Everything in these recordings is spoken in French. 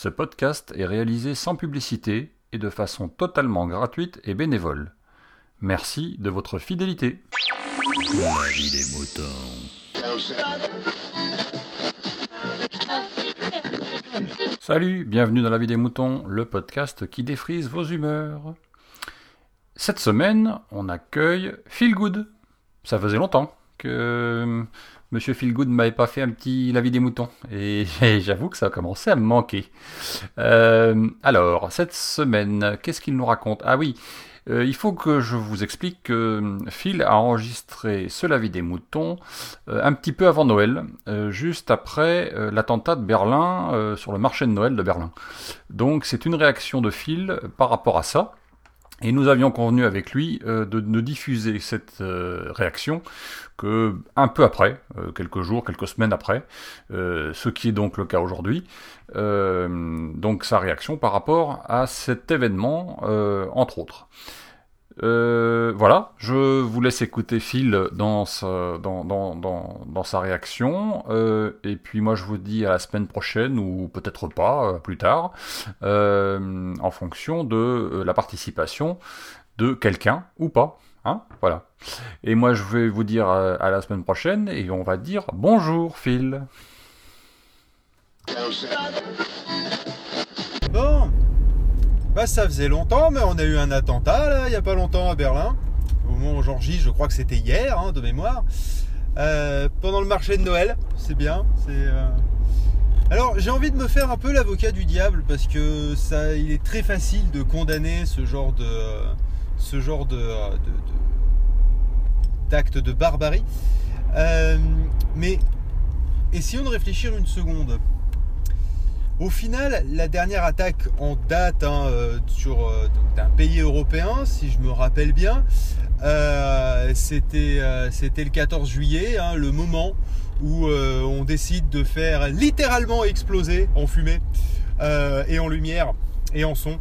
Ce podcast est réalisé sans publicité et de façon totalement gratuite et bénévole. Merci de votre fidélité. Salut, bienvenue dans La vie des moutons, le podcast qui défrise vos humeurs. Cette semaine, on accueille Feel Good. Ça faisait longtemps que Monsieur Feel Good ne m'avait pas fait un petit La vie des moutons. Et j'avoue que ça a commencé à me manquer. Euh, alors, cette semaine, qu'est-ce qu'il nous raconte? Ah oui, euh, il faut que je vous explique que Phil a enregistré ce La vie des moutons euh, un petit peu avant Noël, juste après l'attentat de Berlin sur le marché de Noël de Berlin. Donc c'est une réaction de Phil par rapport à ça. Et nous avions convenu avec lui euh, de ne diffuser cette euh, réaction que un peu après, euh, quelques jours, quelques semaines après, ce qui est donc le cas aujourd'hui. Donc sa réaction par rapport à cet événement, entre autres. Euh, voilà, je vous laisse écouter Phil dans, sa- réaction, euh, et puis moi je vous dis à la semaine prochaine, ou peut-être pas, euh, plus tard, en fonction de la participation de quelqu'un ou pas. Hein voilà. Et moi je vais vous dire à la semaine prochaine, et on va dire bonjour Phil. Bah ça faisait longtemps, mais on a eu un attentat là, il y a pas longtemps à Berlin. Au moment où j'enregistre, je crois que c'était hier, hein, de mémoire. Euh, pendant le marché de Noël, c'est bien. C'est. euh, Alors j'ai envie de me faire un peu l'avocat du diable parce que ça, il est très facile de condamner ce genre de, euh, ce genre de, euh, de- barbarie. Mais essayons de réfléchir une seconde. Au final, la dernière attaque en date hein, euh, sur euh, d'un pays européen, si je me rappelle bien, euh, c'était le 14 juillet, hein, le moment où on décide de faire littéralement exploser en fumée et en lumière et en son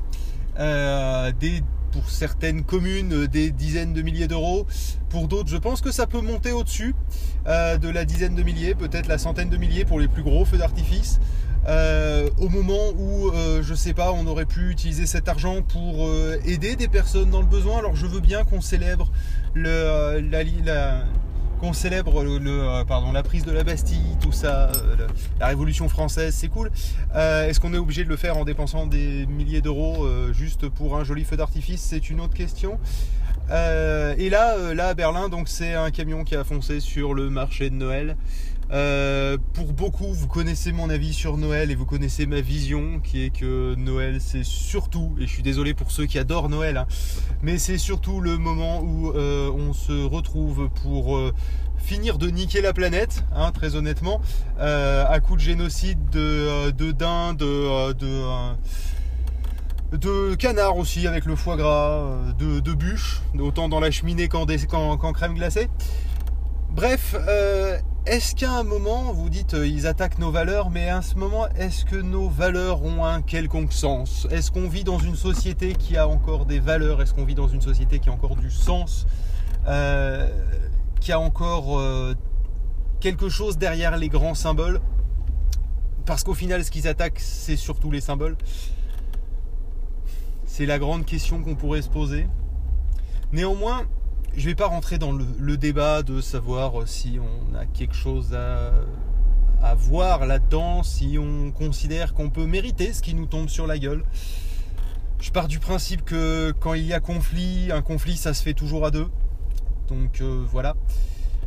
pour certaines communes des dizaines de milliers d'euros, pour d'autres je pense que ça peut monter au-dessus de la dizaine de milliers, peut-être la centaine de milliers pour les plus gros feux d'artifice. Euh, au moment où, euh, je sais pas, on aurait pu utiliser cet argent pour euh, aider des personnes dans le besoin. Alors je veux bien qu'on célèbre euh, la, qu'on célèbre le, pardon, la prise de la Bastille, tout ça, la Révolution française, c'est cool. Est-ce qu'on est obligé de le faire en dépensant des milliers d'euros juste pour un joli feu d'artifice? C'est une autre question. Et là, là à Berlin, donc c'est un camion qui a foncé sur le marché de Noël. Euh, pour beaucoup, vous connaissez mon avis sur Noël et vous connaissez ma vision qui est que Noël c'est surtout, et je suis désolé pour ceux qui adorent Noël, hein, mais c'est surtout le moment où euh, on se retrouve pour euh, finir de niquer la planète, hein, très honnêtement, à coup de génocide de, de de, de, de canard aussi avec le foie gras, de, de bûches, autant dans la cheminée qu'en crème glacée. Bref, est-ce qu'à un moment, vous dites euh, ils attaquent nos valeurs, mais à ce moment, est-ce que nos valeurs ont un quelconque sens? Est-ce qu'on vit dans une société qui a encore des valeurs? Est-ce qu'on vit dans une société qui a encore du sens? Euh, Qui a encore euh, quelque chose derrière les grands symboles? Parce qu'au final, ce qu'ils attaquent, c'est surtout les symboles. C'est la grande question qu'on pourrait se poser. Néanmoins, je vais pas rentrer dans le, débat de savoir si on a quelque chose à, à voir là-dedans, si on considère qu'on peut mériter ce qui nous tombe sur la gueule. Je pars du principe que quand il y a conflit, un conflit ça se fait toujours à deux. Donc euh, voilà.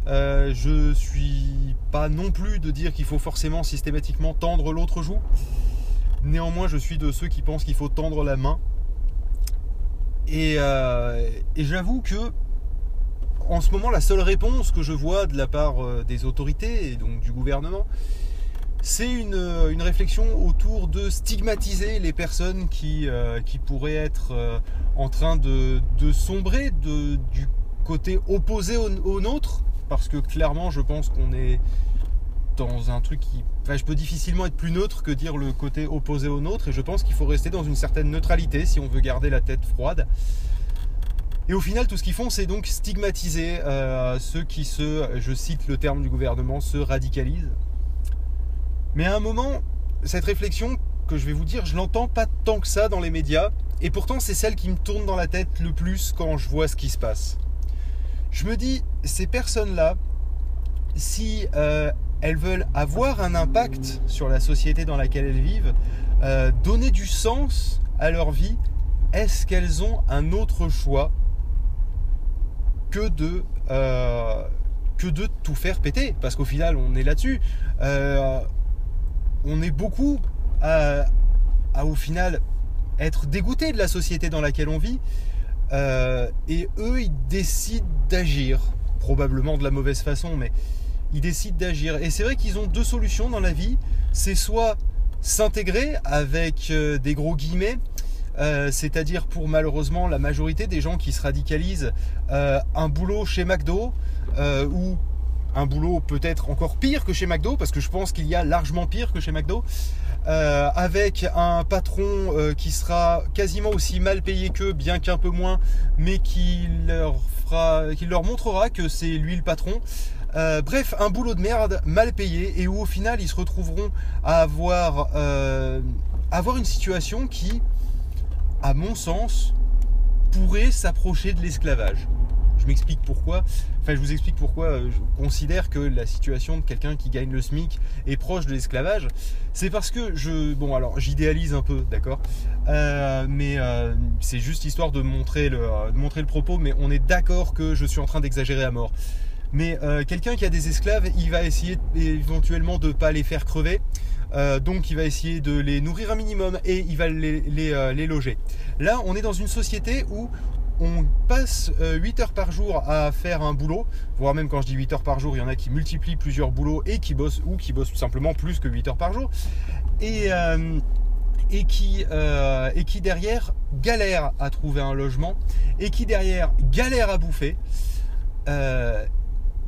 Euh, je suis pas non plus de dire qu'il faut forcément systématiquement tendre l'autre joue. Néanmoins, je suis de ceux qui pensent qu'il faut tendre la main. Et, euh, et j'avoue que en ce moment, la seule réponse que je vois de la part euh, des autorités et donc du gouvernement, c'est une, euh, réflexion autour de stigmatiser les personnes qui, euh, pourraient être en train de, sombrer du côté opposé au, au nôtre, parce que clairement, je pense qu'on est dans un truc qui. Enfin, je peux difficilement être plus neutre que dire le côté opposé au nôtre, et je pense qu'il faut rester dans une certaine neutralité si on veut garder la tête froide. Et au final, tout ce qu'ils font, c'est donc stigmatiser euh, ceux qui se, je cite le terme du gouvernement, se radicalisent. Mais à un moment, cette réflexion, que je vais vous dire, je l'entends pas tant que ça dans les médias, et pourtant c'est celle qui me tourne dans la tête le plus quand je vois ce qui se passe. Je me dis, ces personnes-là, si euh, elles veulent avoir un impact sur la société dans laquelle elles vivent, euh, donner du sens à leur vie, est-ce qu'elles ont un autre choix que de, euh, que de tout faire péter Parce qu'au final, on est là-dessus. on est beaucoup à, au final être dégoûté de la société dans laquelle on vit. et eux, ils décident d'agir, probablement de la mauvaise façon, mais ils décident d'agir. Et c'est vrai qu'ils ont deux solutions dans la vie. C'est soit s'intégrer avec euh, des gros guillemets, euh, c'est-à-dire pour malheureusement la majorité des gens qui se radicalisent, euh, un boulot chez McDo ou un boulot peut-être encore pire que chez McDo, parce que je pense qu'il y a largement pire que chez McDo, avec un patron qui sera quasiment aussi mal payé qu'eux, bien qu'un peu moins, mais qui leur, fera, qui leur montrera que c'est lui le patron. Euh, bref, un boulot de merde mal payé et où au final ils se retrouveront à euh, avoir une situation qui, à mon sens, pourrait s'approcher de l'esclavage. Je m'explique pourquoi. Enfin, je vous explique pourquoi euh, je considère que la situation de quelqu'un qui gagne le SMIC est proche de l'esclavage. C'est parce que je. Bon, alors j'idéalise un peu, d'accord Mais c'est juste histoire de montrer, le, montrer le propos, mais on est d'accord que je suis en train d'exagérer à mort. Mais euh, quelqu'un qui a des esclaves, il va essayer éventuellement de ne pas les faire crever. Euh, donc il va essayer de les nourrir un minimum et il va les, euh, les, loger. Là, on est dans une société où on passe 8 heures par jour à faire un boulot, voire même quand je dis 8 heures par jour, il y en a qui multiplient plusieurs boulots et qui bossent ou qui bossent tout simplement plus que 8 heures par jour. Et, et, qui, et qui derrière galère à trouver un logement et qui derrière galère à bouffer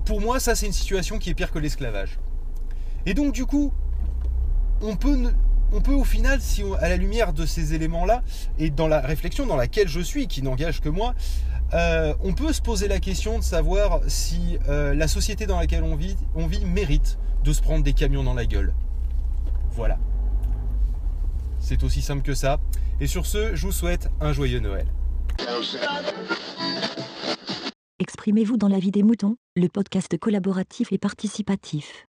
pour moi, ça c'est une situation qui est pire que l'esclavage. Et donc du coup, on peut, au final, si à la lumière de ces éléments-là, et dans la réflexion dans laquelle je suis, qui n'engage que moi, euh, on peut se poser la question de savoir si euh, la société dans laquelle on vit mérite de se prendre des camions dans la gueule. Voilà. C'est aussi simple que ça. Et sur ce, je vous souhaite un joyeux Noël. Exprimez-vous dans la vie des moutons, le podcast collaboratif et participatif.